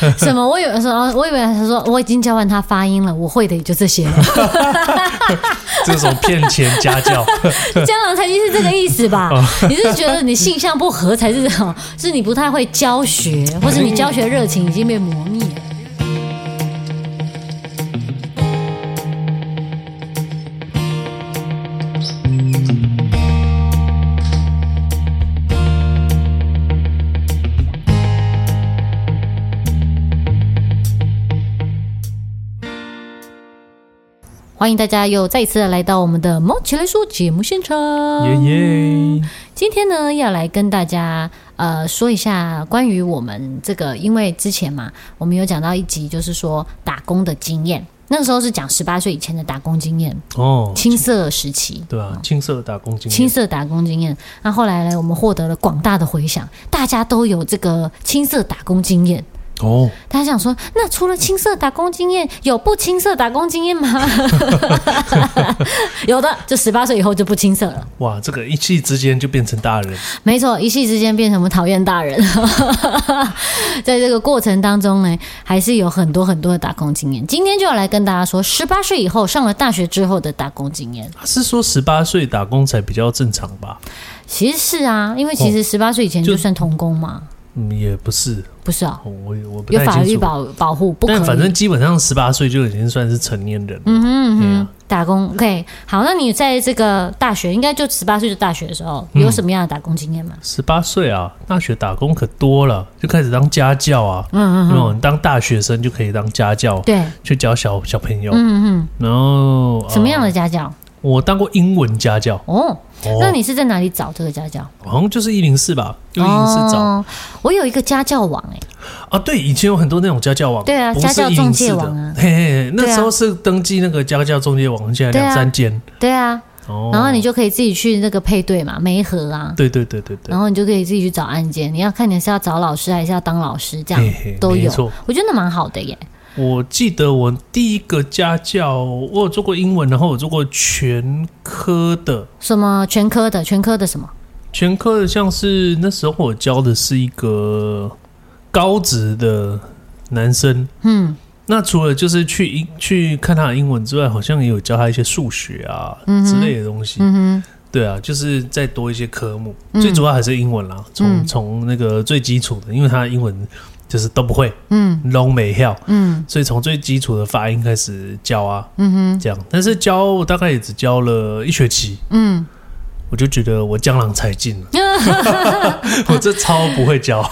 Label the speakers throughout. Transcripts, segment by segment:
Speaker 1: 什么？我以为说，我以为他说我已经教完他发音了，我会的也就这些了。
Speaker 2: 这种骗钱家教，
Speaker 1: 江郎才尽是这个意思吧？你是觉得你性向不合才是这种？是你不太会教学，或是你教学热情已经被磨灭了？欢迎大家又再一次来到我们的《猫起来说》节目现场。耶耶！今天呢，要来跟大家呃说一下关于我们这个，因为之前嘛，我们有讲到一集，就是说打工的经验。那个时候是讲十八岁以前的打工经验哦，青涩时期，
Speaker 2: 对啊，青涩打工经验，
Speaker 1: 青涩打工经验。那后来呢，我们获得了广大的回响，大家都有这个青涩打工经验。哦，大家想说，那除了青涩打工经验，有不青涩打工经验吗？有的，就十八岁以后就不青涩了。
Speaker 2: 哇，这个一气之间就变成大人。
Speaker 1: 没错，一气之间变成我们讨厌大人。在这个过程当中呢，还是有很多很多的打工经验。今天就要来跟大家说，十八岁以后上了大学之后的打工经验。
Speaker 2: 是说十八岁打工才比较正常吧？
Speaker 1: 其实是啊，因为其实十八岁以前就算童工嘛。
Speaker 2: 嗯，也不是，
Speaker 1: 不是啊，
Speaker 2: 我我
Speaker 1: 有法律保保护，不可以。
Speaker 2: 但反正基本上十八岁就已经算是成年人了。
Speaker 1: 嗯哼嗯哼，啊、打工 OK，好，那你在这个大学，应该就十八岁就大学的时候，有什么样的打工经验吗？
Speaker 2: 十八岁啊，大学打工可多了，就开始当家教啊。嗯嗯嗯，当大学生就可以当家教，对，去教小小朋友。嗯嗯，然后
Speaker 1: 什么样的家教？呃
Speaker 2: 我当过英文家教
Speaker 1: 哦，那你是在哪里找这个家教？
Speaker 2: 好像就是一零四吧，用一零四找。
Speaker 1: 哦，我有一个家教网哎，
Speaker 2: 啊，对，以前有很多那种家教网，
Speaker 1: 对啊，家教中介网啊，
Speaker 2: 嘿嘿，那时候是登记那个家教中介网，现在两三间，
Speaker 1: 对啊，然后你就可以自己去那个配对嘛，媒合啊，
Speaker 2: 对对对对对，
Speaker 1: 然后你就可以自己去找案件，你要看你是要找老师还是要当老师，这样都有，我觉得蛮好的耶。
Speaker 2: 我记得我第一个家教，我有做过英文，然后我做过全科的。
Speaker 1: 什么全科的？全科的什么？
Speaker 2: 全科的像是那时候我教的是一个高职的男生。嗯，那除了就是去英去看他的英文之外，好像也有教他一些数学啊之类的东西。嗯哼，对啊，就是再多一些科目，最主要还是英文啦。从从那个最基础的，因为他的英文。就是都不会，嗯，拢没跳，嗯，所以从最基础的发音开始教啊，嗯哼，这样，但是教我大概也只教了一学期，嗯。我就觉得我江郎才尽了，我这超不会教。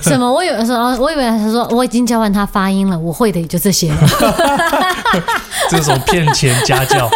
Speaker 1: 什么？我以为说，我以为他说我已经教完他发音了，我会的也就这些。了。
Speaker 2: 这种骗钱家教，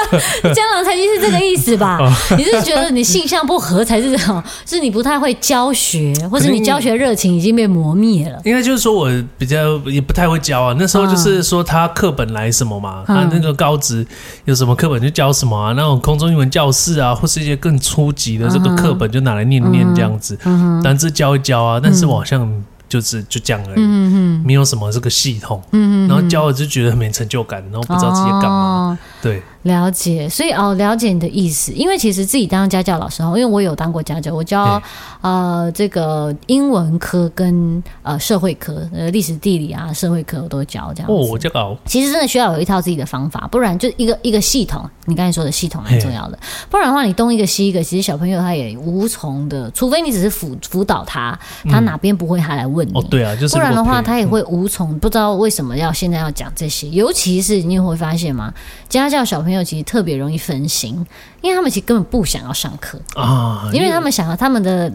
Speaker 1: 江 郎才尽是这个意思吧？你是觉得你性向不合才是这种？是你不太会教学，或是你教学热情已经被磨灭了？
Speaker 2: 应该就是说我比较也不太会教啊。那时候就是说他课本来什么嘛，他那个高职有什么课本就教什么啊，那种空中英文教室啊，或是一些更。初级的这个课本就拿来念念这样子，单字教一教啊，但是我好像就是就这样而已，嗯没有什么这个系统，嗯然后教了就觉得很没成就感，然后不知道自己干嘛，对。
Speaker 1: 了解，所以哦，了解你的意思。因为其实自己当家教老师，因为我有当过家教，我教呃这个英文科跟呃社会科，呃历史地理啊社会科我都教这样子。
Speaker 2: 哦，我这个
Speaker 1: 其实真的需要有一套自己的方法，不然就一个一个系统。你刚才说的系统很重要的，不然的话你东一个西一个，其实小朋友他也无从的，除非你只是辅辅导他，他哪边不会他来问你。
Speaker 2: 哦，对啊，就是。
Speaker 1: 不然的话他也会无从，不知道为什么要现在要讲这些。尤其是你会发现吗？家教小朋友其实特别容易分心，因为他们其实根本不想要上课啊，因为他们想要他们的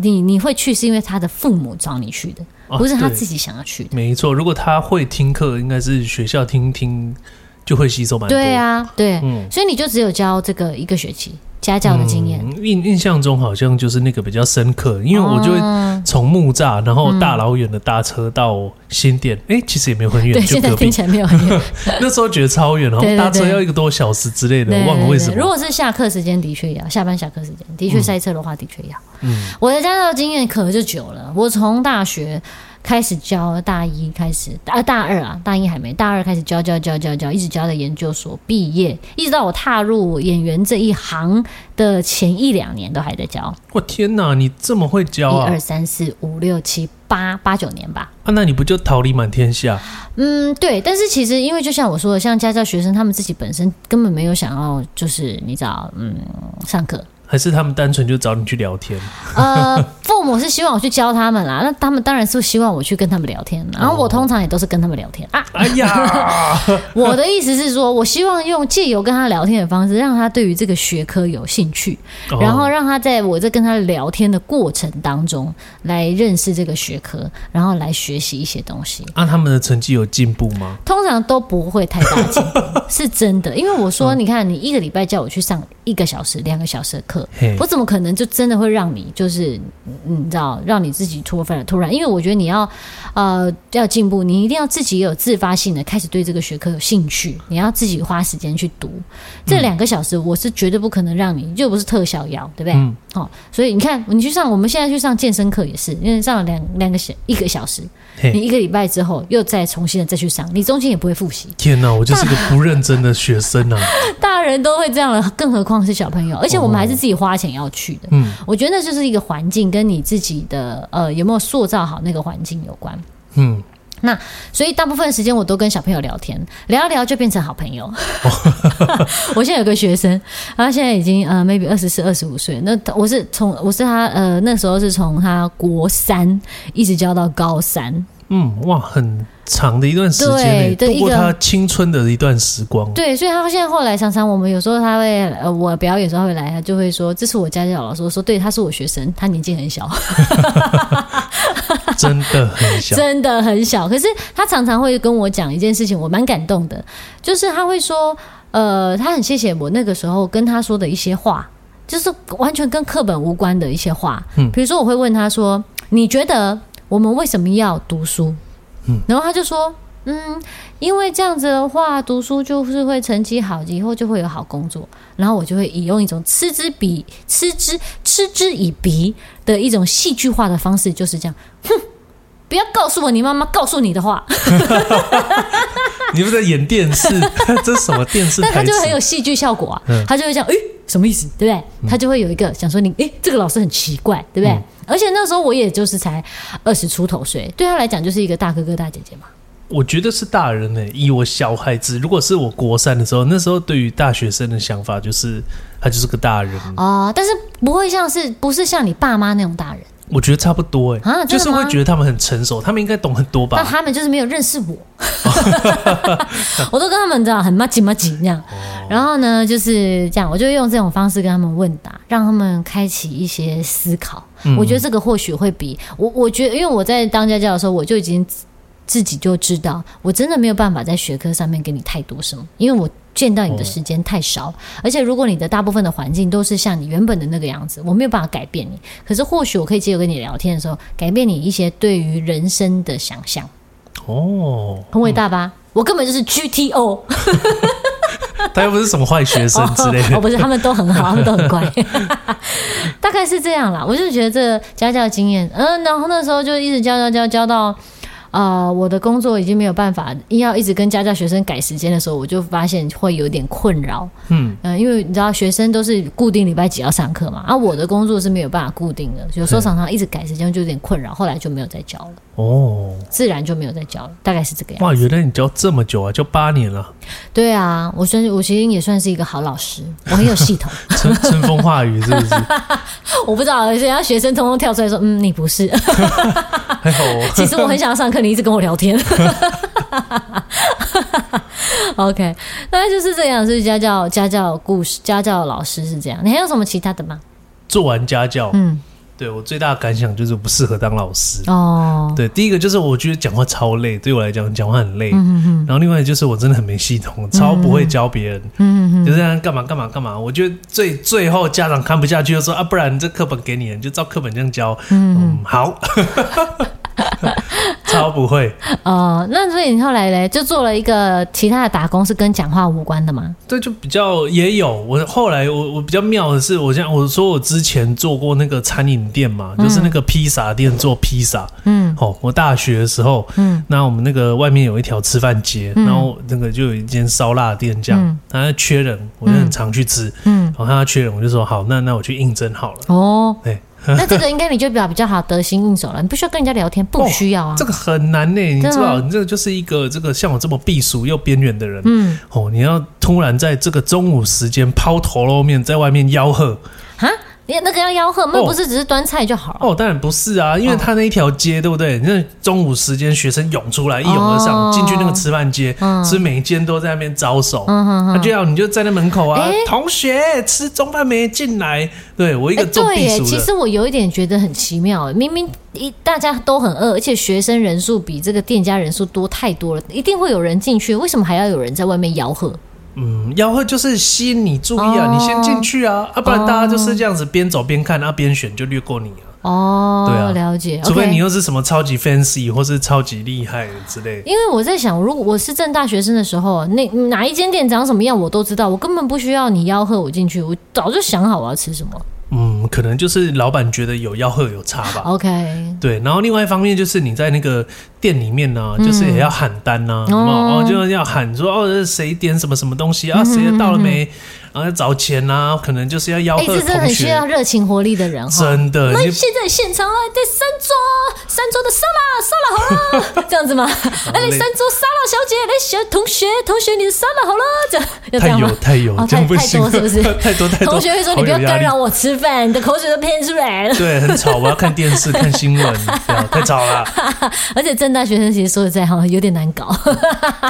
Speaker 1: 你你会去是因为他的父母找你去的，不是他自己想要去的。
Speaker 2: 没错，如果他会听课，应该是学校听听就会吸收蛮多。
Speaker 1: 对啊，对，嗯，所以你就只有教这个一个学期。家教的经验，
Speaker 2: 印印象中好像就是那个比较深刻，因为我就会从木栅，然后大老远的搭车到新店，哎，其实也没有很远，
Speaker 1: 对，现在听起来没有很远，
Speaker 2: 那时候觉得超远，然后搭车要一个多小时之类的，我忘了为什么。
Speaker 1: 如果是下课时间，的确要下班下课时间，的确塞车的话，的确要。嗯，我的家教经验可就久了，我从大学开始教大一，开始啊大二啊，大一还没，大二开始教教教教教，一直教到研究所毕业，一直到我踏入演员这一行的前一两年都还在教。
Speaker 2: 我天哪，你这么会教啊！
Speaker 1: 一二三四五六七八八九年吧。
Speaker 2: 啊，那你不就桃李满天下？
Speaker 1: 嗯，对。但是其实因为就像我说的，像家教学生，他们自己本身根本没有想要，就是你知道，嗯，上课。
Speaker 2: 还是他们单纯就找你去聊天？
Speaker 1: 呃，父母是希望我去教他们啦，那他们当然是希望我去跟他们聊天。然后我通常也都是跟他们聊天啊。
Speaker 2: 哎呀，
Speaker 1: 我的意思是说，我希望用借由跟他聊天的方式，让他对于这个学科有兴趣，然后让他在我在跟他聊天的过程当中来认识这个学科，然后来学习一些东西。
Speaker 2: 那、啊、他们的成绩有进步吗？
Speaker 1: 通常都不会太大进步，是真的。因为我说，你看，你一个礼拜叫我去上一个小时、两个小时的课。我怎么可能就真的会让你就是你知道让你自己突发了突然？因为我觉得你要呃要进步，你一定要自己有自发性的开始对这个学科有兴趣，你要自己花时间去读。这两个小时我是绝对不可能让你，又不是特效药，对不对？嗯。哦，所以你看，你去上我们现在去上健身课也是，因为上了两两个小一个小时，你一个礼拜之后又再重新的再去上，你中间也不会复习。
Speaker 2: 天哪，我就是个不认真的学生啊！
Speaker 1: 大人都会这样了，更何况是小朋友，而且我们还是自己花钱要去的。嗯，我觉得那就是一个环境跟你自己的呃有没有塑造好那个环境有关。嗯。那所以大部分时间我都跟小朋友聊天，聊一聊就变成好朋友。我现在有个学生，他现在已经呃 maybe 二十四、二十五岁。那我是从我是他呃那时候是从他国三一直教到高三。
Speaker 2: 嗯，哇，很长的一段时间，度过他青春的一段时光。
Speaker 1: 对，所以他现在后来常常我们有时候他会呃我表演的时候他会来，他就会说这是我家教老师。我说对，他是我学生，他年纪很小。
Speaker 2: 真的很小，
Speaker 1: 真的很小。可是他常常会跟我讲一件事情，我蛮感动的，就是他会说，呃，他很谢谢我那个时候跟他说的一些话，就是完全跟课本无关的一些话。嗯，比如说我会问他说：“你觉得我们为什么要读书？”嗯，然后他就说。嗯，因为这样子的话，读书就是会成绩好，以后就会有好工作。然后我就会以用一种嗤之鼻、嗤之嗤之以鼻的一种戏剧化的方式，就是这样。哼，不要告诉我你妈妈告诉你的话。
Speaker 2: 你不是在演电视？这是什么电视？
Speaker 1: 但他就很有戏剧效果啊。嗯、他就会这样，诶，什么意思？对不对？嗯、他就会有一个想说你，诶，这个老师很奇怪，对不对？嗯、而且那时候我也就是才二十出头岁，对他来讲就是一个大哥哥大姐姐嘛。
Speaker 2: 我觉得是大人呢、欸，以我小孩子，如果是我国三的时候，那时候对于大学生的想法就是他就是个大人
Speaker 1: 哦，但是不会像是不是像你爸妈那种大人，
Speaker 2: 我觉得差不多哎、欸，啊，就是会觉得他们很成熟，他们应该懂很多吧？
Speaker 1: 但他们就是没有认识我，我都跟他们这样很麻吉麻吉这样，然后呢就是这样，我就用这种方式跟他们问答，让他们开启一些思考。嗯、我觉得这个或许会比我，我觉得因为我在当家教的时候，我就已经。自己就知道，我真的没有办法在学科上面给你太多什么，因为我见到你的时间太少，哦、而且如果你的大部分的环境都是像你原本的那个样子，我没有办法改变你。可是或许我可以借由跟你聊天的时候，改变你一些对于人生的想象。哦，很伟大吧？嗯、我根本就是 GTO，
Speaker 2: 他又不是什么坏学生之类的。
Speaker 1: 哦，不是，他们都很好，他们都很乖，大概是这样啦。我就觉得这家教经验，嗯，然后那时候就一直教教教教到。啊、呃，我的工作已经没有办法，硬要一直跟家教学生改时间的时候，我就发现会有点困扰。嗯嗯、呃，因为你知道学生都是固定礼拜几要上课嘛，而、啊、我的工作是没有办法固定的，有时候常常一直改时间就有点困扰，后来就没有再教了。哦，自然就没有再教了，大概是这个样子。
Speaker 2: 哇，原来你教这么久啊，教八年了。
Speaker 1: 对啊，我算我其实也算是一个好老师，我很有系统，
Speaker 2: 春春风化雨是不是？
Speaker 1: 我不知道，人家学生通通跳出来说，嗯，你不是。
Speaker 2: 还好哦。
Speaker 1: 其实我很想要上课。你一直跟我聊天，OK，大概就是这样。是家教家教故事，家教老师是这样。你还有什么其他的吗？
Speaker 2: 做完家教，嗯。对，我最大的感想就是不适合当老师哦。对，第一个就是我觉得讲话超累，对我来讲讲话很累。嗯嗯。然后另外就是我真的很没系统，超不会教别人。嗯嗯。就这样干嘛干嘛干嘛？我觉得最最后家长看不下去，就说啊，不然这课本给你，你就照课本这样教。嗯，嗯，好。超不会。
Speaker 1: 哦，那所以你后来嘞，就做了一个其他的打工，是跟讲话无关的吗？
Speaker 2: 对，就比较也有。我后来我我比较妙的是，我像我说我之前做过那个餐饮店嘛，嗯、就是那个披萨店做披萨。嗯，哦，我大学的时候，嗯，那我们那个外面有一条吃饭街，嗯、然后那个就有一间烧腊店，这样，嗯、他缺人，我就很常去吃。嗯，然后他缺人，我就说好，那那我去应征好了。哦，对。
Speaker 1: 那这个应该你就比较比较好得心应手了，你不需要跟人家聊天，不需要啊。
Speaker 2: 这个很难呢，你知道，你这个就是一个这个像我这么避暑又边缘的人，嗯，哦，你要突然在这个中午时间抛头露面在外面吆喝
Speaker 1: 啊。那个要吆喝，那不是只是端菜就好了
Speaker 2: 哦？哦，当然不是啊，因为他那一条街，对不对？那中午时间学生涌出来，一拥而上进去那个吃饭街，是每一间都在那边招手。他就要你就站在那门口啊，同学吃中饭没进来？对我一个做避暑的。
Speaker 1: 其实我有一点觉得很奇妙，明明一大家都很饿，而且学生人数比这个店家人数多太多了，一定会有人进去，为什么还要有人在外面吆喝？
Speaker 2: 嗯，吆喝就是吸引你注意啊，哦、你先进去啊，啊，不然大家就是这样子边走边看，然后边选就略过你啊。
Speaker 1: 哦，对啊，了解。
Speaker 2: 除非你又是什么超级 fancy 或是超级厉害之类。
Speaker 1: 因为我在想，如果我是正大学生的时候，那哪一间店长什么样我都知道，我根本不需要你吆喝我进去，我早就想好我要吃什么。
Speaker 2: 嗯，可能就是老板觉得有吆喝有差吧。
Speaker 1: OK，
Speaker 2: 对。然后另外一方面就是你在那个店里面呢，就是也要喊单呐，哦，就要喊说哦，谁点什么什么东西啊，谁到了没？然后要找钱啊，可能就是要吆喝同学。
Speaker 1: 这真的很需要热情活力的人哈。
Speaker 2: 真的，
Speaker 1: 那现在现场啊，对三桌，三桌的沙拉，沙拉好了，这样子吗？哎，三桌沙拉小姐，来学同学，同学你的沙拉好了，这样要这样吗？
Speaker 2: 太有太有，太太多
Speaker 1: 是不是？
Speaker 2: 太多太多。
Speaker 1: 同学会说你不要干扰我吃饭，你的口水都喷出来了。
Speaker 2: 对，很吵，我要看电视看新闻，太吵了。
Speaker 1: 而且正大学生其实说实在哈，有点难搞。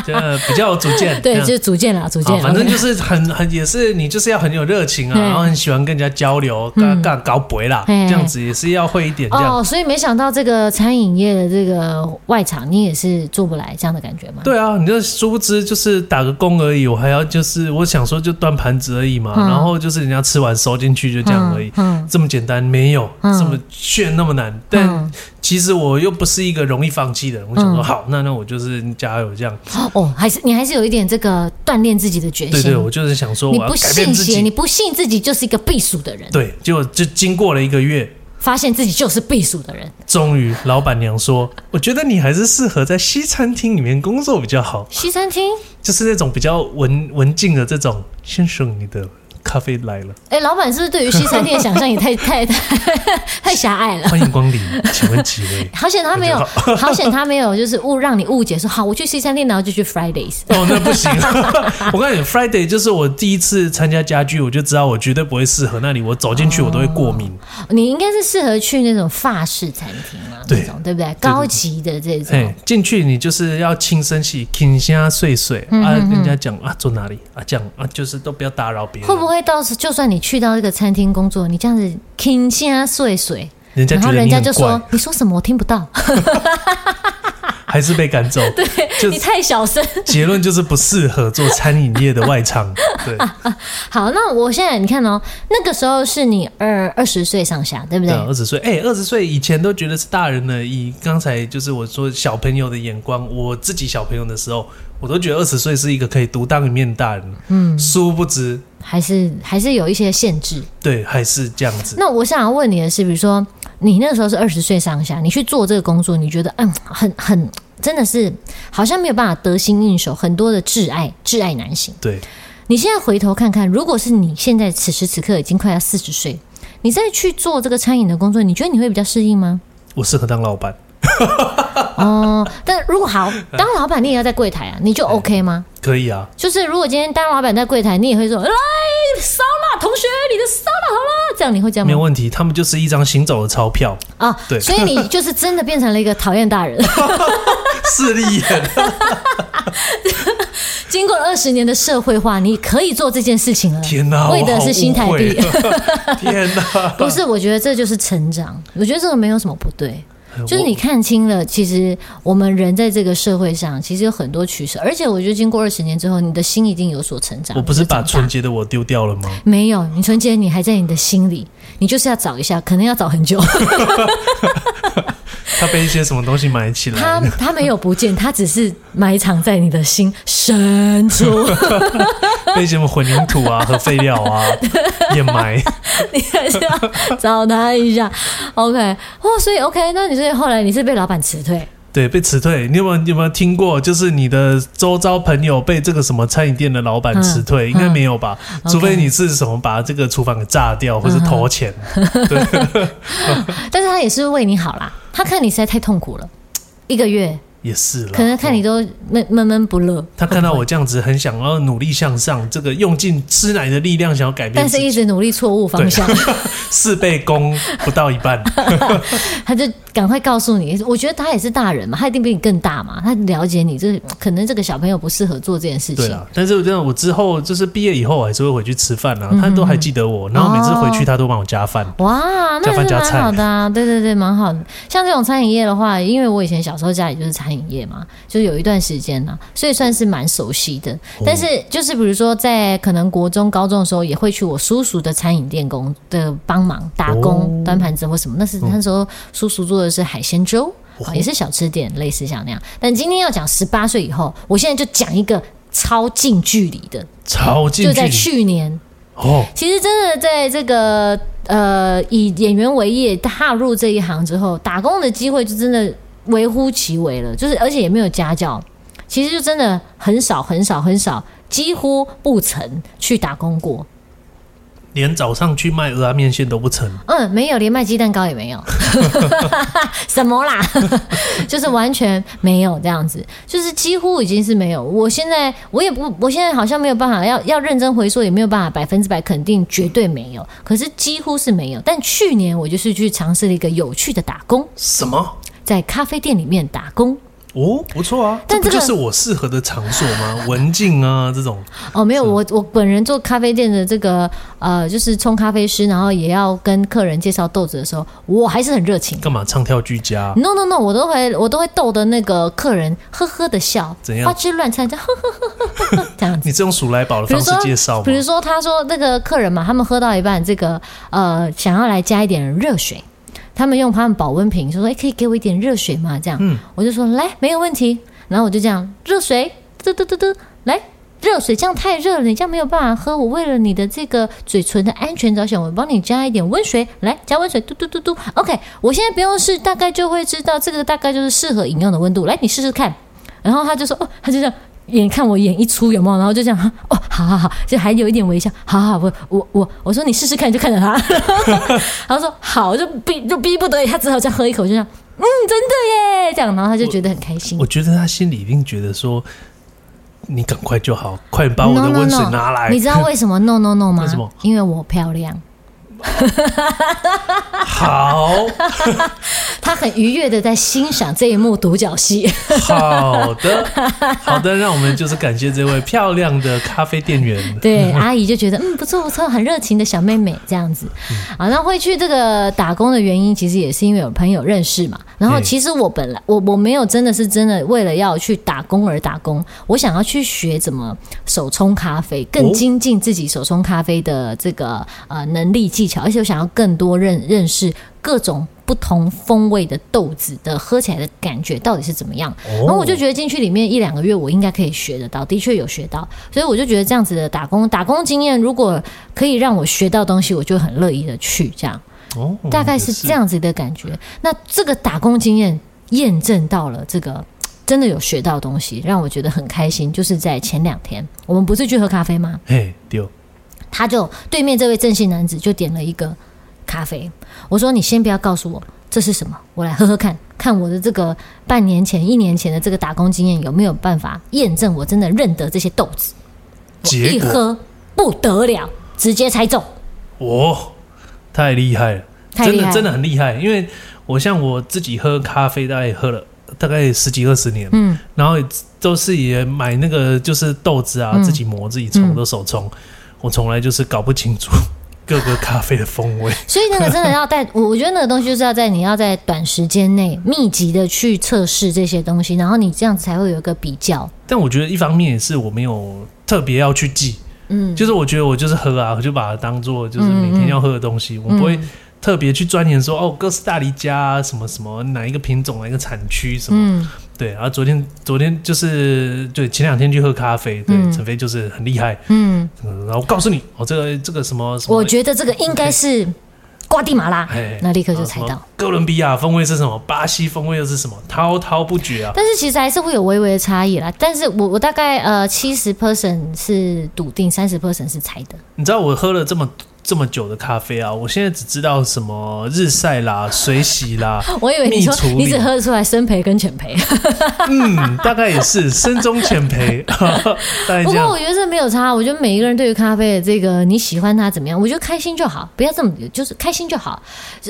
Speaker 2: 这比较有主见，
Speaker 1: 对，就是主见啦，主见。
Speaker 2: 反正就是很很也是。你就是要很有热情啊，然后很喜欢跟人家交流，干干搞鬼啦，这样子也是要会一点这样。
Speaker 1: 哦，所以没想到这个餐饮业的这个外场，你也是做不来这样的感觉吗？
Speaker 2: 对啊，你就殊不知就是打个工而已，我还要就是我想说就端盘子而已嘛，然后就是人家吃完收进去就这样而已，这么简单，没有这么炫那么难，但。其实我又不是一个容易放弃的人，我想说好，那那我就是加油这样。
Speaker 1: 哦，还是你还是有一点这个锻炼自己的决心。
Speaker 2: 对对，我就是想说，
Speaker 1: 你不信邪，你不信自己就是一个避暑的人。
Speaker 2: 对，就就经过了一个月，
Speaker 1: 发现自己就是避暑的人。
Speaker 2: 终于，老板娘说：“我觉得你还是适合在西餐厅里面工作比较好。”
Speaker 1: 西餐厅
Speaker 2: 就是那种比较文文静的这种。先生，你的。咖啡来了，
Speaker 1: 哎，老板是不是对于西餐厅的想象也太 太太太狭隘了？
Speaker 2: 欢迎光临，请问几位？
Speaker 1: 好险他没有，好险他没有，就是误让你误解说好，我去西餐厅，然后就去 Fridays。
Speaker 2: 哦，那不行，我告诉你，Friday 就是我第一次参加家具，我就知道我绝对不会适合那里，我走进去我都会过敏。
Speaker 1: 你应该是适合去那种法式餐厅嘛，对，对不对？高级的这种，
Speaker 2: 进去你就是要轻声细听声碎碎啊，人家讲啊，坐哪里啊，这样啊，就是都不要打扰别人，
Speaker 1: 会不会？到时就算你去到这个餐厅工作，你这样子轻声碎碎，
Speaker 2: 然
Speaker 1: 后人家就说：“你说什么？我听不到。”
Speaker 2: 还是被赶走？
Speaker 1: 对，就你太小声。
Speaker 2: 结论就是不适合做餐饮业的外场。对，
Speaker 1: 好，那我现在你看哦，那个时候是你二二十岁上下，对不对？
Speaker 2: 二十岁，哎，二十岁以前都觉得是大人了。以刚才就是我说小朋友的眼光，我自己小朋友的时候，我都觉得二十岁是一个可以独当一面的大人。嗯，殊不知。
Speaker 1: 还是还是有一些限制，
Speaker 2: 对，还是这样子。
Speaker 1: 那我想要问你的是，比如说你那个时候是二十岁上下，你去做这个工作，你觉得嗯，很很真的是好像没有办法得心应手，很多的挚爱挚爱难行。
Speaker 2: 对，
Speaker 1: 你现在回头看看，如果是你现在此时此刻已经快要四十岁，你再去做这个餐饮的工作，你觉得你会比较适应吗？
Speaker 2: 我适合当老板。
Speaker 1: 哦，但如果好当老板，你也要在柜台啊，你就 OK 吗？
Speaker 2: 可以啊，
Speaker 1: 就是如果今天当老板在柜台，你也会说来烧腊同学，你的烧腊好了，这样你会这样吗？
Speaker 2: 没有问题，他们就是一张行走的钞票
Speaker 1: 啊。对，所以你就是真的变成了一个讨厌大人，
Speaker 2: 势利眼。
Speaker 1: 经过了二十年的社会化，你可以做这件事情了。
Speaker 2: 天哪，
Speaker 1: 为的是新台币。
Speaker 2: 天哪，
Speaker 1: 不是，我觉得这就是成长。我觉得这个没有什么不对。就是你看清了，其实我们人在这个社会上，其实有很多取舍。而且我觉得经过二十年之后，你的心一定有所成长。
Speaker 2: 我不是把纯洁的我丢掉了吗？
Speaker 1: 没有，你纯洁你还在你的心里，你就是要找一下，可能要找很久。
Speaker 2: 他被一些什么东西埋起来？
Speaker 1: 他他没有不见，他只是埋藏在你的心深处，
Speaker 2: 被什么混凝土啊和废料啊 掩埋。
Speaker 1: 你还是要找他一下。OK，哦，所以 OK，那你所以后来你是被老板辞退？
Speaker 2: 对，被辞退。你有没有你有没有听过？就是你的周遭朋友被这个什么餐饮店的老板辞退，嗯、应该没有吧？嗯、除非你是什么把这个厨房给炸掉，或是偷钱。嗯、对，
Speaker 1: 但是他也是为你好啦。他看你实在太痛苦了，一个月。
Speaker 2: 也是了，
Speaker 1: 可能看你都闷闷闷不乐。
Speaker 2: 他看到我这样子，很想要努力向上，这个用尽吃奶的力量想要改变，
Speaker 1: 但是一直努力错误方向，
Speaker 2: 事倍功不到一半，
Speaker 1: 他就赶快告诉你。我觉得他也是大人嘛，他一定比你更大嘛，他了解你，这可能这个小朋友不适合做这件事情。对啊，
Speaker 2: 但是我真的，我之后就是毕业以后，我还是会回去吃饭啊，他都还记得我，然后每次回去他都帮我加饭。
Speaker 1: 哇，那是蛮好的啊，对对对，蛮好的。像这种餐饮业的话，因为我以前小时候家里就是餐饮业嘛，就有一段时间呢，所以算是蛮熟悉的。但是就是比如说，在可能国中、高中的时候，也会去我叔叔的餐饮店工的帮忙打工、端盘子或什么。那是那时候叔叔做的是海鲜粥，也是小吃店，类似像那样。但今天要讲十八岁以后，我现在就讲一个超近距离的，
Speaker 2: 超近距离，
Speaker 1: 就在去年哦。其实真的在这个呃，以演员为业踏入这一行之后，打工的机会就真的。微乎其微了，就是而且也没有家教，其实就真的很少很少很少，几乎不曾去打工过，
Speaker 2: 连早上去卖蚵仔面线都不成。
Speaker 1: 嗯，没有，连卖鸡蛋糕也没有，什么啦？就是完全没有这样子，就是几乎已经是没有。我现在我也不，我现在好像没有办法要要认真回溯，也没有办法百分之百肯定绝对没有，可是几乎是没有。但去年我就是去尝试了一个有趣的打工，
Speaker 2: 什么？
Speaker 1: 在咖啡店里面打工
Speaker 2: 哦，不错啊，但这个就是我适合的场所吗？文静啊，这种
Speaker 1: 哦，没有，我我本人做咖啡店的这个呃，就是冲咖啡师，然后也要跟客人介绍豆子的时候，我还是很热情。
Speaker 2: 干嘛唱跳俱佳
Speaker 1: ？No No No，我都会我都会逗得那个客人呵呵的笑，
Speaker 2: 怎样？
Speaker 1: 花枝乱颤，这样呵呵呵呵这样子。
Speaker 2: 你这种数来宝的方式介绍，
Speaker 1: 比如说他说那个客人嘛，他们喝到一半，这个呃，想要来加一点热水。他们用他们保温瓶说：“哎，可以给我一点热水吗？”这样，嗯，我就说：“来，没有问题。”然后我就这样，热水，嘟嘟嘟嘟，来，热水，这样太热了，你这样没有办法喝。我为了你的这个嘴唇的安全着想，我帮你加一点温水，来，加温水，嘟嘟嘟嘟。OK，我现在不用试，大概就会知道这个大概就是适合饮用的温度。来，你试试看。然后他就说：“哦，他就这样。”眼看我眼一出有没有，然后就这样哦，好好好，就还有一点微笑，好好，我我我我说你试试看，就看着他，然后说好，就逼就逼不得已，他只好再喝一口，就这样，嗯，真的耶，这样，然后他就觉得很开心。
Speaker 2: 我，我觉得他心里一定觉得说，你赶快就好，快把我的温水拿来。No, no, no.
Speaker 1: 你知道为什么 no no no 吗？
Speaker 2: 为什么？
Speaker 1: 因为我漂亮。
Speaker 2: 好，
Speaker 1: 他很愉悦的在欣赏这一幕独角戏。
Speaker 2: 好的，好的，让我们就是感谢这位漂亮的咖啡店员。
Speaker 1: 对，阿姨就觉得嗯不错不错，很热情的小妹妹这样子。啊，那会去这个打工的原因，其实也是因为有朋友认识嘛。然后其实我本来我我没有真的是真的为了要去打工而打工，我想要去学怎么手冲咖啡，更精进自己手冲咖啡的这个呃能力技巧。而且我想要更多认认识各种不同风味的豆子的喝起来的感觉到底是怎么样，然后我就觉得进去里面一两个月，我应该可以学得到，的确有学到，所以我就觉得这样子的打工打工经验，如果可以让我学到东西，我就很乐意的去这样，大概是这样子的感觉。那这个打工经验验证到了这个真的有学到东西，让我觉得很开心。就是在前两天，我们不是去喝咖啡吗？
Speaker 2: 嘿，丢。
Speaker 1: 他就对面这位正姓男子就点了一个咖啡，我说：“你先不要告诉我这是什么，我来喝喝看看我的这个半年前、一年前的这个打工经验有没有办法验证我真的认得这些豆子。”我一喝不得了，直接猜中！
Speaker 2: 哦，太厉害了，真的真的很厉害。因为我像我自己喝咖啡，大概喝了大概十几二十年，嗯，然后都是也买那个就是豆子啊，自己磨自己冲，都手冲。我从来就是搞不清楚 各个咖啡的风味，
Speaker 1: 所以那个真的要带。我我觉得那个东西就是要在你要在短时间内密集的去测试这些东西，然后你这样子才会有一个比较。
Speaker 2: 但我觉得一方面也是我没有特别要去记，嗯，就是我觉得我就是喝啊，我就把它当做就是每天要喝的东西，我不会特别去钻研说哦，哥斯达黎加什么什么哪一个品种哪一个产区什么。嗯对，然后昨天昨天就是对前两天去喝咖啡，对，陈飞、嗯、就是很厉害，嗯，然后我告诉你，哦，这个这个什么什么，
Speaker 1: 我觉得这个应该是瓜地马拉，嘿那立刻就猜到。
Speaker 2: 哥伦比亚风味是什么？巴西风味又是什么？滔滔不绝啊！
Speaker 1: 但是其实还是会有微微的差异啦。但是我我大概呃七十 percent 是笃定，三十 percent 是猜的。
Speaker 2: 你知道我喝了这么。这么久的咖啡啊，我现在只知道什么日晒啦、水洗啦。
Speaker 1: 我以为你说你只喝得出来深培跟浅培。
Speaker 2: 嗯，大概也是深中浅培。
Speaker 1: 不过我觉得这没有差，我觉得每一个人对于咖啡的这个你喜欢它怎么样，我觉得开心就好，不要这么就是开心就好。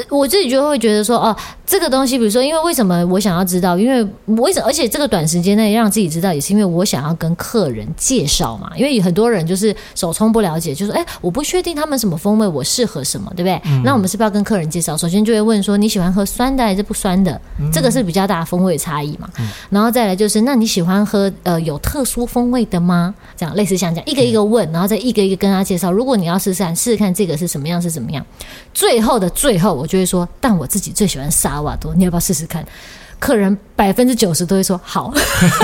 Speaker 1: 我自己就会觉得说哦，这个东西，比如说，因为为什么我想要知道？因为为什么？而且这个短时间内让自己知道，也是因为我想要跟客人介绍嘛。因为很多人就是手冲不了解，就说哎，我不确定他们什么。风味我适合什么，对不对？嗯、那我们是不是要跟客人介绍？首先就会问说，你喜欢喝酸的还是不酸的？嗯、这个是比较大的风味差异嘛。嗯、然后再来就是，那你喜欢喝呃有特殊风味的吗？这样类似像这样一个一个问，然后再一个一个跟他介绍。如果你要试试看，试试看这个是什么样是怎么样。最后的最后，我就会说，但我自己最喜欢萨瓦多，你要不要试试看？客人百分之九十都会说好。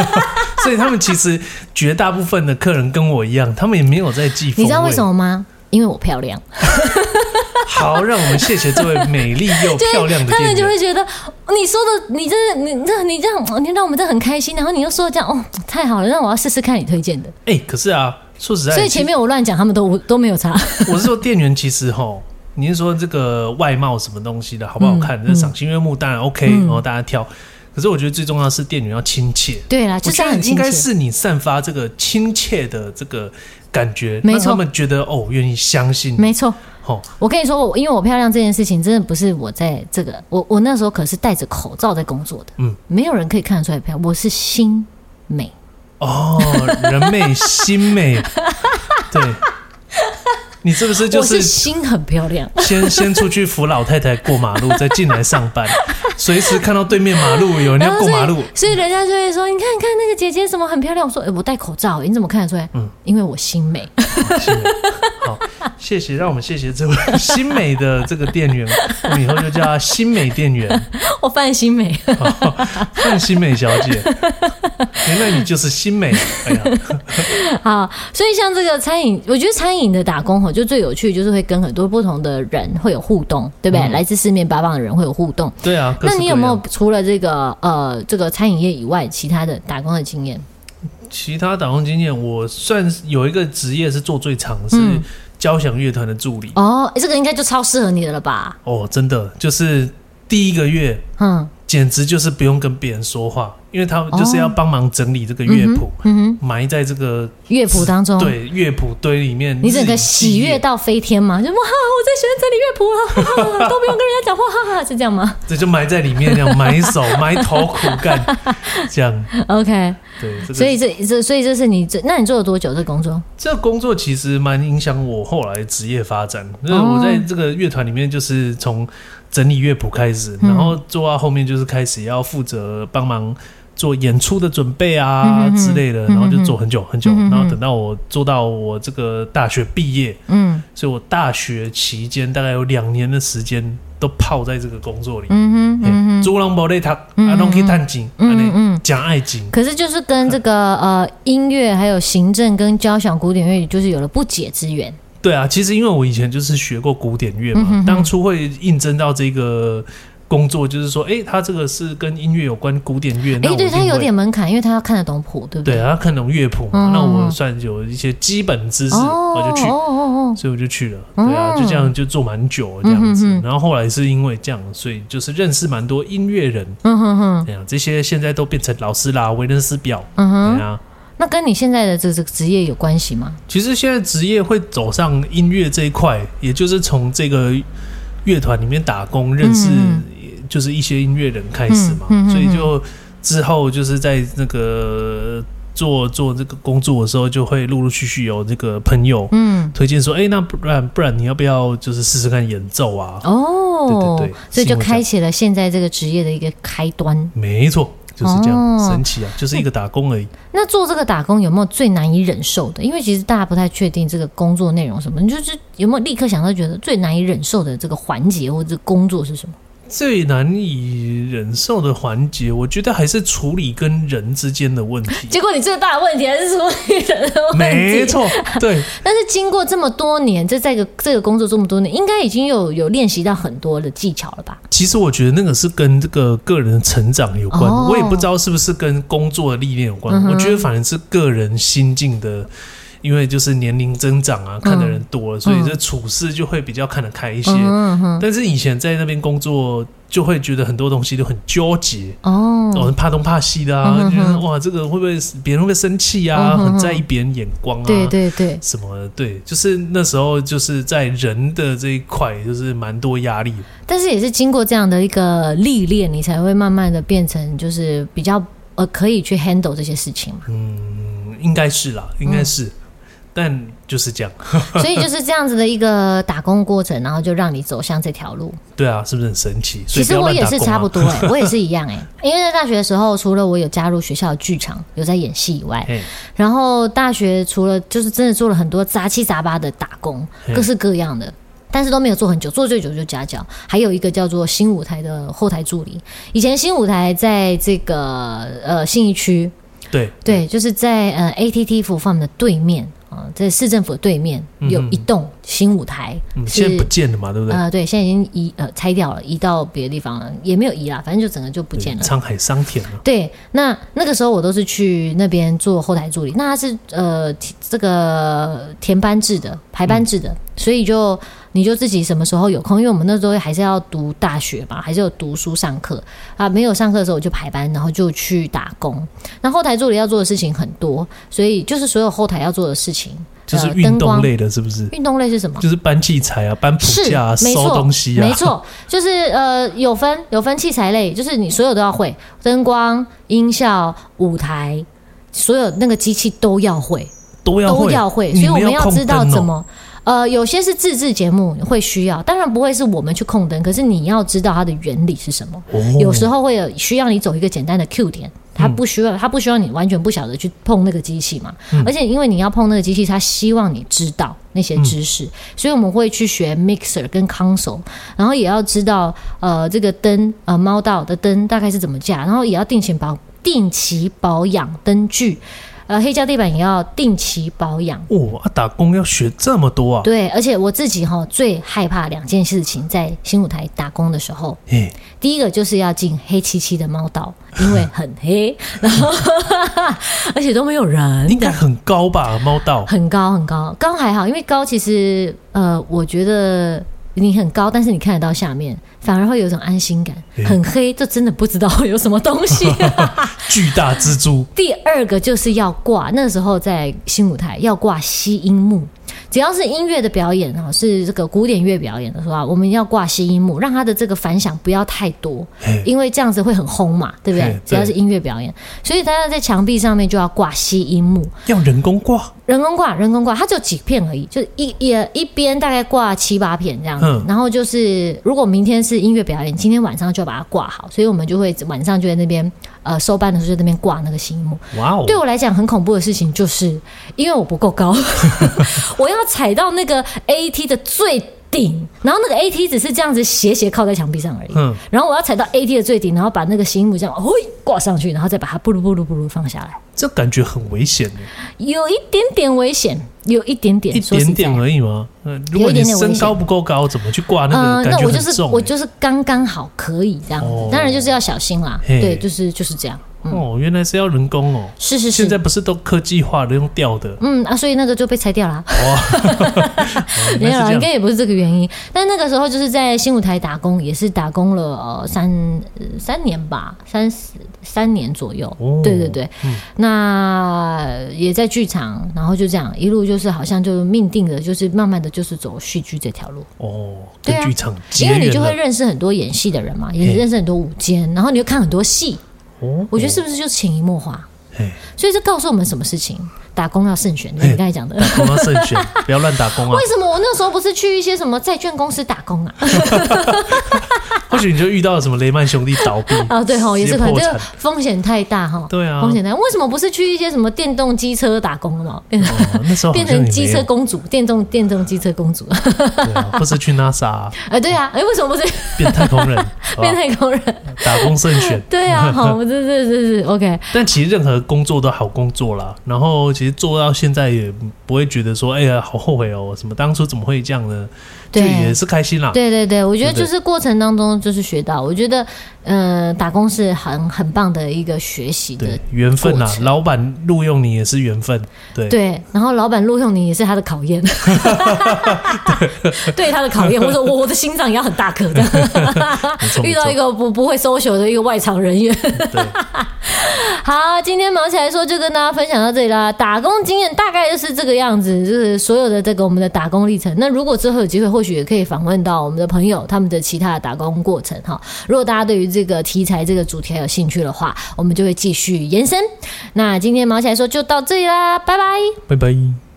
Speaker 2: 所以他们其实绝大部分的客人跟我一样，他们也没有在记。
Speaker 1: 你知道为什么吗？因为我漂亮，
Speaker 2: 好，让我们谢谢这位美丽又漂亮的。
Speaker 1: 他们就会觉得你说的，你这，你这，你这样，你让我们这很开心。然后你又说这样，哦，太好了，那我要试试看你推荐的。
Speaker 2: 哎、欸，可是啊，说实在，
Speaker 1: 所以前面我乱讲，他们都都没有差。
Speaker 2: 我是说，店员其实哈，你是说这个外貌什么东西的好不好看？这赏心悦目当然 OK，然后大家挑。可是我觉得最重要的是店员要亲切。
Speaker 1: 对啦，就是很。
Speaker 2: 应该是你散发这个亲切的这个。感觉，没错，他们觉得哦，愿意相信，
Speaker 1: 没错。哦，我跟你说，我因为我漂亮这件事情，真的不是我在这个，我我那时候可是戴着口罩在工作的，嗯，没有人可以看得出来漂亮，我是心美。
Speaker 2: 哦，人美心美，对。你是不是就是，
Speaker 1: 是心很漂亮？
Speaker 2: 先 先出去扶老太太过马路，再进来上班，随时看到对面马路有人要过马路，
Speaker 1: 所以人家就会说：“你看看那个姐姐怎么很漂亮？”我说：“哎、欸，我戴口罩，你怎么看得出来？”嗯，因为我心美。
Speaker 2: 好，谢谢，让我们谢谢这位新美的这个店员，我们以后就叫她新美店员。
Speaker 1: 我范新美，
Speaker 2: 范新美小姐，原来你就是新美。哎呀，
Speaker 1: 好，所以像这个餐饮，我觉得餐饮的打工吼。就最有趣，就是会跟很多不同的人会有互动，对不对？嗯、来自四面八方的人会有互动。
Speaker 2: 对啊，
Speaker 1: 那你有没有除了这个呃这个餐饮业以外，其他的打工的经验？
Speaker 2: 其他打工经验，我算是有一个职业是做最长，是交响乐团的助理。
Speaker 1: 嗯、哦，这个应该就超适合你的了吧？
Speaker 2: 哦，真的，就是第一个月，嗯，简直就是不用跟别人说话。因为他们就是要帮忙整理这个乐谱，嗯，埋在这个
Speaker 1: 乐谱当中，
Speaker 2: 对，乐谱堆里面，
Speaker 1: 你整个喜悦到飞天嘛？就哇，我最喜欢整理乐谱了，都不用跟人家讲话，哈哈，是这样吗？
Speaker 2: 这就埋在里面，这样埋手 埋头苦干，这样。
Speaker 1: OK，
Speaker 2: 对，
Speaker 1: 所以这这所以这是你这，那你做了多久这工作？
Speaker 2: 这工作其实蛮影响我后来职业发展，因为我在这个乐团里面就是从整理乐谱开始，然后做到后面就是开始要负责帮忙。做演出的准备啊、之类的，然后就做很久很久，然后等到我做到我这个大学毕业，嗯，所以我大学期间大概有两年的时间都泡在这个工作里，嗯哼，做人无在读，啊，拢去探景，嗯嗯，讲爱情。
Speaker 1: 可是就是跟这个呃音乐还有行政跟交响古典乐就是有了不解之缘。
Speaker 2: 对啊，其实因为我以前就是学过古典乐嘛，嗯、哼哼当初会应征到这个。工作就是说，哎、欸，他这个是跟音乐有关，古典乐。哎、欸，
Speaker 1: 对他有点门槛，因为他要看得懂谱，对不对？
Speaker 2: 对，他看懂乐谱嘛。嗯、那我算有一些基本知识，哦、我就去，哦哦哦、所以我就去了。对啊，就这样就做蛮久这样子。嗯、哼哼然后后来是因为这样，所以就是认识蛮多音乐人。嗯哼哼，这样这些现在都变成老师啦，为人师表。嗯哼，对啊。
Speaker 1: 那跟你现在的这这个职业有关系吗？
Speaker 2: 其实现在职业会走上音乐这一块，也就是从这个乐团里面打工认识、嗯。就是一些音乐人开始嘛，嗯嗯嗯嗯、所以就之后就是在那个做做这个工作的时候，就会陆陆续续有这个朋友嗯推荐说，哎、那不然不然你要不要就是试试看演奏啊？哦，对对对，
Speaker 1: 所以就开启了现在这个职业的一个开端。
Speaker 2: 没错，就是这样、哦、神奇啊，就是一个打工而已。
Speaker 1: 那做这个打工有没有最难以忍受的？因为其实大家不太确定这个工作内容什么，你就是有没有立刻想到觉得最难以忍受的这个环节或者工作是什么？
Speaker 2: 最难以忍受的环节，我觉得还是处理跟人之间的问题。
Speaker 1: 结果你最大的问题还是处理人的问题，
Speaker 2: 没错，对。
Speaker 1: 但是经过这么多年，这在个这个工作这么多年，应该已经有有练习到很多的技巧了吧？
Speaker 2: 其实我觉得那个是跟这个个人的成长有关，哦、我也不知道是不是跟工作的历练有关。嗯、我觉得反正是个人心境的。因为就是年龄增长啊，看的人多了，嗯、所以这处事就会比较看得开一些。但是以前在那边工作，就会觉得很多东西都很纠结哦，哦，怕东怕西的啊，嗯、觉得哇，这个会不会别人会不会生气啊？嗯、很在意别人眼光啊，
Speaker 1: 对对对，
Speaker 2: 什么的对，就是那时候就是在人的这一块，就是蛮多压力。
Speaker 1: 但是也是经过这样的一个历练，你才会慢慢的变成就是比较呃可以去 handle 这些事情嘛。
Speaker 2: 嗯，应该是啦，应该是。嗯但就是这样，
Speaker 1: 所以就是这样子的一个打工过程，然后就让你走向这条路。
Speaker 2: 对啊，是不是很神奇？
Speaker 1: 其实我也是差不多哎、欸，我也是一样哎、欸。因为在大学的时候，除了我有加入学校的剧场，有在演戏以外，然后大学除了就是真的做了很多杂七杂八的打工，各式各样的，但是都没有做很久，做最久就家教，还有一个叫做新舞台的后台助理。以前新舞台在这个呃信义区，
Speaker 2: 对
Speaker 1: 对，就是在呃 ATT Food Farm 的对面。在市政府对面有一栋新舞台，
Speaker 2: 嗯，现在不见了嘛，对不对？
Speaker 1: 啊、呃，对，现在已经移呃拆掉了，移到别的地方了，也没有移啦，反正就整个就不见了。
Speaker 2: 沧海桑田了。
Speaker 1: 对，那那个时候我都是去那边做后台助理，那他是呃这个填班制的，排班制的，嗯、所以就。你就自己什么时候有空，因为我们那时候还是要读大学嘛，还是有读书上课啊。没有上课的时候我就排班，然后就去打工。那后台助理要做的事情很多，所以就是所有后台要做的事情，
Speaker 2: 就是运动类的，是不是？
Speaker 1: 运动类是什么？
Speaker 2: 就是搬器材啊，搬谱架啊，收东西啊。
Speaker 1: 没错，就是呃有分有分器材类，就是你所有都要会，灯光、音效、舞台，所有那个机器都要会，都要会，都要会。所以我们要知道怎么。呃，有些是自制节目会需要，当然不会是我们去控灯，可是你要知道它的原理是什么。哦、有时候会有需要你走一个简单的 Q 点，它不需要，它不需要你完全不晓得去碰那个机器嘛。嗯、而且因为你要碰那个机器，它希望你知道那些知识，嗯、所以我们会去学 mixer 跟 console，然后也要知道呃这个灯呃猫道的灯大概是怎么架，然后也要定期保定期保养灯具。呃，黑胶地板也要定期保养
Speaker 2: 哦。啊，打工要学这么多啊？
Speaker 1: 对，而且我自己哈最害怕两件事情，在新舞台打工的时候，嘿第一个就是要进黑漆漆的猫道，因为很黑，然后而且都没有人，
Speaker 2: 应该很高吧？猫道
Speaker 1: 很高很高，高还好，因为高其实呃，我觉得你很高，但是你看得到下面。反而会有一种安心感，很黑，就真的不知道会有什么东西。
Speaker 2: 巨大蜘蛛。
Speaker 1: 第二个就是要挂，那时候在新舞台要挂吸音幕。只要是音乐的表演啊，是这个古典乐表演的话，我们要挂吸音幕，让它的这个反响不要太多，因为这样子会很轰嘛，对不对？只要是音乐表演，所以大家在墙壁上面就要挂吸音幕，
Speaker 2: 要人工挂，
Speaker 1: 人工挂，人工挂，它只有几片而已，就是一也一边大概挂七八片这样子。然后就是如果明天是音乐表演，今天晚上就要把它挂好，所以我们就会晚上就在那边呃收班的时候在那边挂那个吸音幕。哇哦！对我来讲很恐怖的事情就是因为我不够高，我要。要踩到那个 AT 的最顶，然后那个 AT 只是这样子斜斜靠在墙壁上而已。嗯，然后我要踩到 AT 的最顶，然后把那个吸音幕这样嘿挂上去，然后再把它布鲁布鲁布鲁放下来。
Speaker 2: 这感觉很危险，
Speaker 1: 有一点点危险，有一点点，
Speaker 2: 一点点而已吗？嗯，如果你身高不够高，怎么去挂那个？嗯，那我就是我就是刚刚好可以这样子，哦，当然就是要小心啦。对，就是就是这样。哦，原来是要人工哦！
Speaker 1: 是是是，
Speaker 2: 现在不是都科技化的用吊的？
Speaker 1: 嗯啊，所以那个就被拆掉了。哇，没有，应该也不是这个原因。但那个时候就是在新舞台打工，也是打工了呃三三年吧，三十三年左右。哦，对对对，嗯、那也在剧场，然后就这样一路就是好像就命定的，就是慢慢的就是走戏剧这条路。哦，对剧场，因为你就会认识很多演戏的人嘛，也认识很多舞间，然后你就看很多戏。我觉得是不是就潜移默化？所以这告诉我们什么事情？打工要慎选，你刚才讲的，
Speaker 2: 打工要慎选，不要乱打工啊。
Speaker 1: 为什么我那时候不是去一些什么债券公司打工啊？
Speaker 2: 或许你就遇到了什么雷曼兄弟倒闭
Speaker 1: 啊？对哈，也是可能这个风险太大哈。
Speaker 2: 对啊，
Speaker 1: 风险太大。为什么不是去一些什么电动机车打工嘛？
Speaker 2: 那时候
Speaker 1: 变成机车公主，电动电动机车公主。
Speaker 2: 对啊，不是去 NASA？
Speaker 1: 哎，对啊，哎，为什么不是
Speaker 2: 变太空人？
Speaker 1: 变太空人，
Speaker 2: 打工慎选。
Speaker 1: 对啊，好，这这这是 OK。
Speaker 2: 但其实任何工作都好工作啦，然后其实做到现在也不会觉得说，哎呀，好后悔哦，什么当初怎么会这样呢？对，也是开心啦。
Speaker 1: 对对对，我觉得就是过程当中就是学到，我觉得，嗯，打工是很很棒的一个学习的
Speaker 2: 缘分啊。老板录用你也是缘分，对
Speaker 1: 对。然后老板录用你也是他的考验，对，对他的考验。我说我我的心脏也要很大颗的，遇到一个不不会 social 的一个外场人员。对，好，今天忙起来说就跟大家分享到这里啦。打工经验大概就是这个样子，就是所有的这个我们的打工历程。那如果之后有机会，或许也可以访问到我们的朋友，他们的其他的打工过程哈。如果大家对于这个题材、这个主题还有兴趣的话，我们就会继续延伸。那今天毛起来说就到这里啦，拜拜，
Speaker 2: 拜拜。